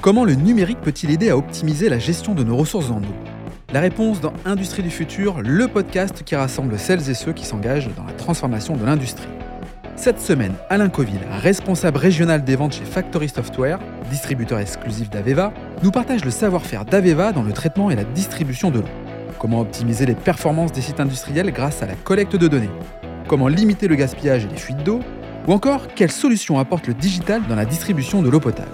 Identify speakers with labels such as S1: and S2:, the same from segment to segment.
S1: Comment le numérique peut-il aider à optimiser la gestion de nos ressources en eau? La réponse dans Industrie du futur, le podcast qui rassemble celles et ceux qui s'engagent dans la transformation de l'industrie. Cette semaine, Alain Coville, responsable régional des ventes chez Factory Software, distributeur exclusif d'Aveva, nous partage le savoir-faire d'Aveva dans le traitement et la distribution de l'eau. Comment optimiser les performances des sites industriels grâce à la collecte de données? Comment limiter le gaspillage et les fuites d'eau? Ou encore, quelles solutions apporte le digital dans la distribution de l'eau potable?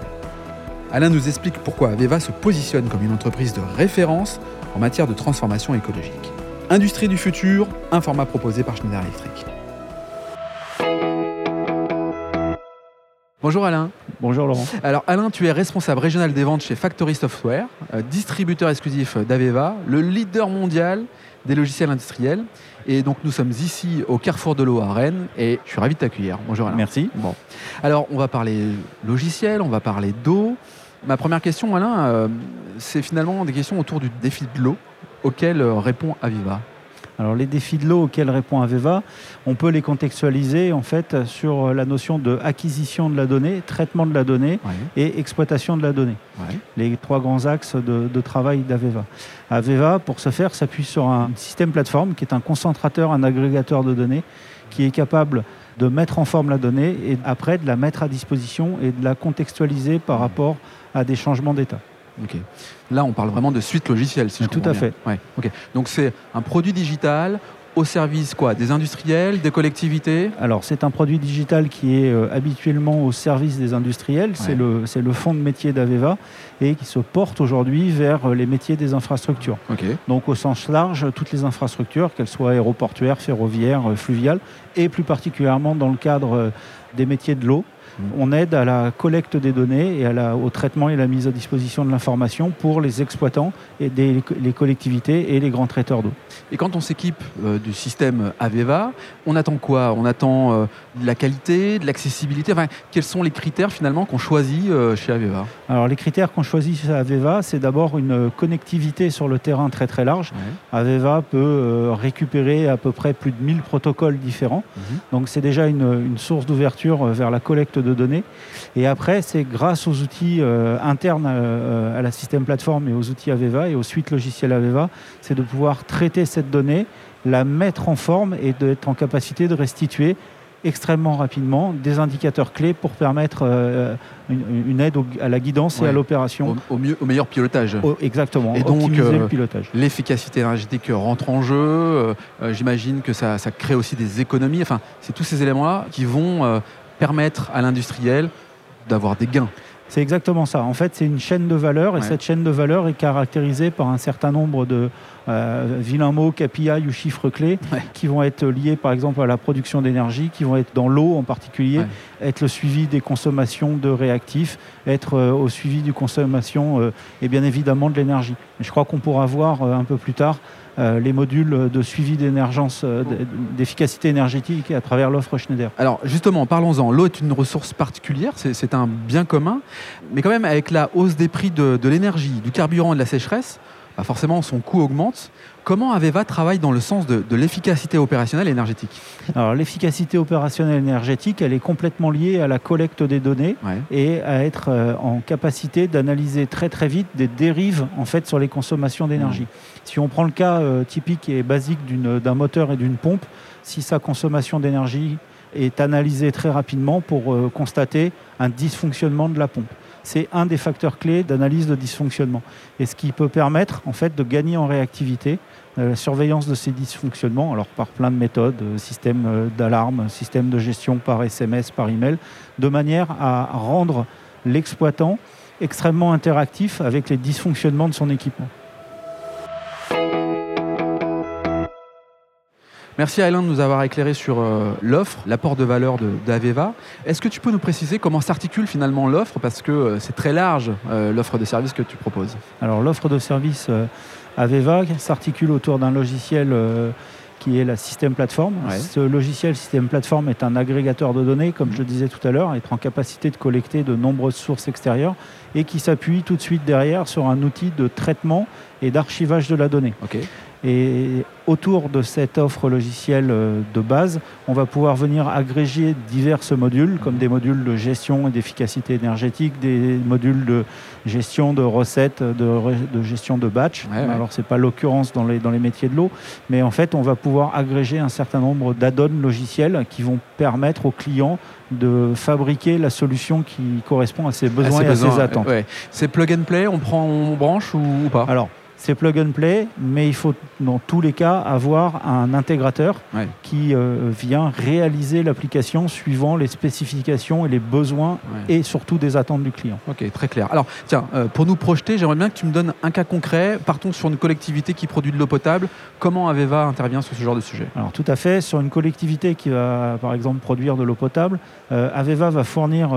S1: Alain nous explique pourquoi Aveva se positionne comme une entreprise de référence en matière de transformation écologique. Industrie du futur, un format proposé par Schneider Electric. Bonjour Alain.
S2: Bonjour Laurent.
S1: Alors Alain, tu es responsable régional des ventes chez Factory Software, euh, distributeur exclusif d'Aveva, le leader mondial des logiciels industriels. Et donc nous sommes ici au Carrefour de l'eau à Rennes et je suis ravi de t'accueillir. Bonjour Alain.
S2: Merci.
S1: Bon. Alors on va parler logiciel, on va parler d'eau. Ma première question Alain, euh, c'est finalement des questions autour du défi de l'eau auquel euh, répond Aviva.
S2: Alors les défis de l'eau auxquels répond Aveva, on peut les contextualiser en fait sur la notion de acquisition de la donnée, traitement de la donnée
S1: Ouais.
S2: et exploitation de la donnée.
S1: Ouais.
S2: Les trois grands axes de, de travail d'Aveva. Aveva, pour ce faire, s'appuie sur un système plateforme qui est un concentrateur, un agrégateur de données, qui est capable de mettre en forme la donnée et après de la mettre à disposition et de la contextualiser par rapport à des changements d'état.
S1: Là, on parle vraiment de suite logicielle, si je
S2: Tout à
S1: bien.
S2: fait.
S1: Ouais. Donc c'est un produit digital au service quoi Des industriels, des collectivités
S2: Alors, c'est un produit digital qui est euh, habituellement au service des industriels. C'est
S1: Ouais.
S2: le, c'est le fond de métier d'Aveva et qui se porte aujourd'hui vers euh, les métiers des infrastructures. Donc, au sens large, toutes les infrastructures, qu'elles soient aéroportuaires, ferroviaires, euh, fluviales, et plus particulièrement dans le cadre des métiers de l'eau. On aide à la collecte des données et à la- au traitement et la mise à disposition de l'information pour les exploitants et des, les collectivités et les grands traiteurs d'eau.
S1: Et quand on s'équipe euh, du système Aveva, on attend quoi? On attend euh, de la qualité, de l'accessibilité? Enfin, quels sont les critères finalement qu'on choisit euh, chez Aveva?
S2: Alors les critères qu'on choisit chez Aveva, c'est d'abord une connectivité sur le terrain très très large. Aveva peut récupérer à peu près plus de 1000 protocoles différents.
S1: Mhm.
S2: Donc c'est déjà une, une source d'ouverture vers la collecte de données. Et après, c'est grâce aux outils euh, internes euh, à la système plateforme et aux outils Aveva et aux suites logicielles Aveva, c'est de pouvoir traiter cette donnée, la mettre en forme et d'être en capacité de restituer extrêmement rapidement des indicateurs clés pour permettre euh, une, une aide au- à la guidance et à l'opération.
S1: Au, au mieux, au meilleur pilotage.
S2: Exactement,
S1: Et donc,
S2: le.
S1: L'efficacité énergétique rentre en jeu. euh, J'imagine que ça, ça crée aussi des économies. Enfin, c'est tous ces éléments-là qui vont permettre à l'industriel d'avoir des gains.
S2: C'est exactement ça. En fait, c'est une chaîne de valeur et
S1: Ouais.
S2: cette chaîne de valeur est caractérisée par un certain nombre de euh, vilains mots, KPI ou chiffres clés
S1: Ouais.
S2: qui vont être liés par exemple à la production d'énergie, qui vont être dans l'eau en particulier,
S1: Ouais.
S2: être le suivi des consommations de réactifs, être euh, au suivi du consommation euh, et bien évidemment de l'énergie. Je crois qu'on pourra voir un peu plus tard euh, les modules de suivi euh, d'efficacité énergétique à travers l'offre Schneider.
S1: Alors justement, parlons-en. L'eau est une ressource particulière, c'est un bien commun, mais quand même avec la hausse des prix de l'énergie, du carburant et de la sécheresse, bah forcément son coût augmente. Comment Aveva travaille dans le sens de, de l'efficacité opérationnelle énergétique?
S2: Alors l'efficacité opérationnelle énergétique, elle est complètement liée à la collecte des données
S1: Ouais.
S2: et à être euh, en capacité d'analyser très très vite des dérives en fait sur les consommations d'énergie. Si on prend le cas euh, typique et basique d'une- d'un moteur et d'une pompe, si sa consommation d'énergie est analysée très rapidement pour euh, constater un dysfonctionnement de la pompe. C'est un des facteurs clés d'analyse de dysfonctionnement et ce qui peut permettre en fait de gagner en réactivité euh, la surveillance de ces dysfonctionnements, alors par plein de méthodes, euh, système euh, d'alarme, système de gestion par SMS, par email, de manière à rendre l'exploitant extrêmement interactif avec les dysfonctionnements de son équipement.
S1: Merci Alain de nous avoir éclairé sur euh, l'offre, l'apport de valeur d'Aveva. Est-ce que tu peux nous préciser comment s'articule finalement l'offre? Parce que euh, c'est très large euh, l'offre de service que tu proposes.
S2: Alors l'offre de service Aveva s'articule autour d'un logiciel qui est la système plateforme.
S1: Ouais.
S2: Ce logiciel système plateforme est un agrégateur de données, comme je le disais tout à l'heure, être en capacité de collecter de nombreuses sources extérieures et qui s'appuie tout de suite derrière sur un outil de traitement et d'archivage de la donnée. Et autour de cette offre logicielle euh, de base, on va pouvoir venir agréger divers modules, comme des modules de gestion et d'efficacité énergétique, des modules de gestion de recettes, de, gestion de batch. Alors, ce n'est pas l'occurrence dans les, dans les métiers de l'eau, mais en fait, on va pouvoir agréger un certain nombre d'add-ons logiciels qui vont permettre aux clients de fabriquer la solution qui correspond à ses besoins et à ses attentes.
S1: C'est plug and play, on prend, on branche ou, pas?
S2: Alors, c'est plug and play, mais il faut dans tous les cas avoir un intégrateur qui euh, vient réaliser l'application suivant les spécifications et les besoins et surtout des attentes du client.
S1: Ok, très clair. Alors, tiens, euh, pour nous projeter, j'aimerais bien que tu me donnes un cas concret. Partons sur une collectivité qui produit de l'eau potable. Comment Aveva intervient sur ce genre de sujet?
S2: Alors, tout à fait. Sur une collectivité qui va, par exemple, produire de l'eau potable, euh, Aveva va fournir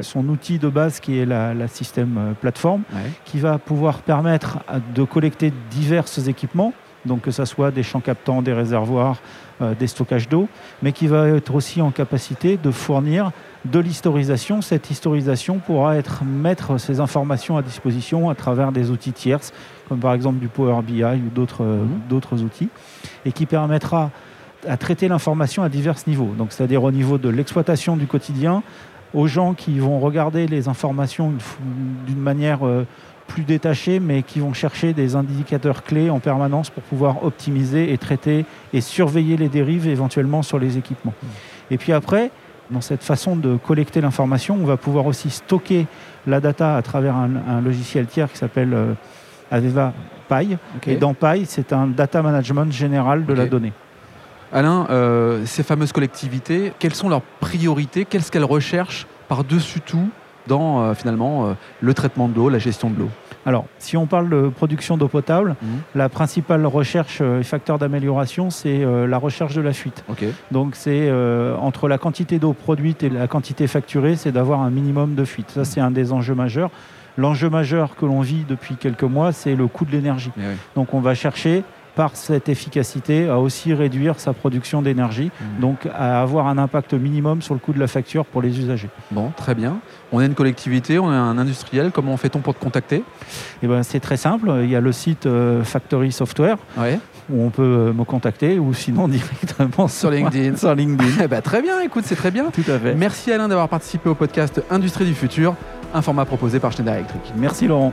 S2: son outil de base qui est la, système plateforme, qui va pouvoir permettre de collecter divers équipements, donc que ce soit des champs captants, des réservoirs, euh, des stockages d'eau, mais qui va être aussi en capacité de fournir de l'historisation. Cette historisation pourra être mettre ces informations à disposition à travers des outils tierces, comme par exemple du Power BI ou d'autres euh, mhm. d'autres outils, et qui permettra à traiter l'information à divers niveaux. Donc, c'est-à-dire au niveau de l'exploitation du quotidien, aux gens qui vont regarder les informations d'une manière euh, plus détachés, mais qui vont chercher des indicateurs clés en permanence pour pouvoir optimiser et traiter et surveiller les dérives éventuellement sur les équipements. Et puis après, dans cette façon de collecter l'information, on va pouvoir aussi stocker la data à travers un, logiciel tiers qui s'appelle euh, Aveva Pi. Et dans Pi, c'est un data management général de la donnée.
S1: Alain, euh, ces fameuses collectivités, quelles sont leurs priorités? Qu'est-ce qu'elles recherchent par-dessus tout? Dans euh, finalement euh, le traitement de l'eau, la gestion de l'eau
S2: alors, si on parle de production d'eau potable, mhm. la principale recherche euh, et facteur d'amélioration, c'est la recherche de la fuite. Donc, c'est entre la quantité d'eau produite et la quantité facturée, c'est d'avoir un minimum de fuite. Ça, c'est un des enjeux majeurs. L'enjeu majeur que l'on vit depuis quelques mois, c'est le coût de l'énergie. Eh Donc, on va chercher par cette efficacité, à aussi réduire sa production d'énergie, mmh. donc à avoir un impact minimum sur le coût de la facture pour les usagers.
S1: Bon, très bien. On est une collectivité, on est un industriel, comment fait-on pour te contacter?
S2: Eh ben, C'est très simple, il y a le site euh, Factory Software. Où on peut euh, me contacter ou sinon directement
S1: sur LinkedIn.
S2: sur LinkedIn.
S1: Eh ben, très bien, écoute, c'est très bien.
S2: Tout à fait.
S1: Merci Alain d'avoir participé au podcast Industrie du futur, un format proposé par Schneider Electric.
S2: Merci Laurent.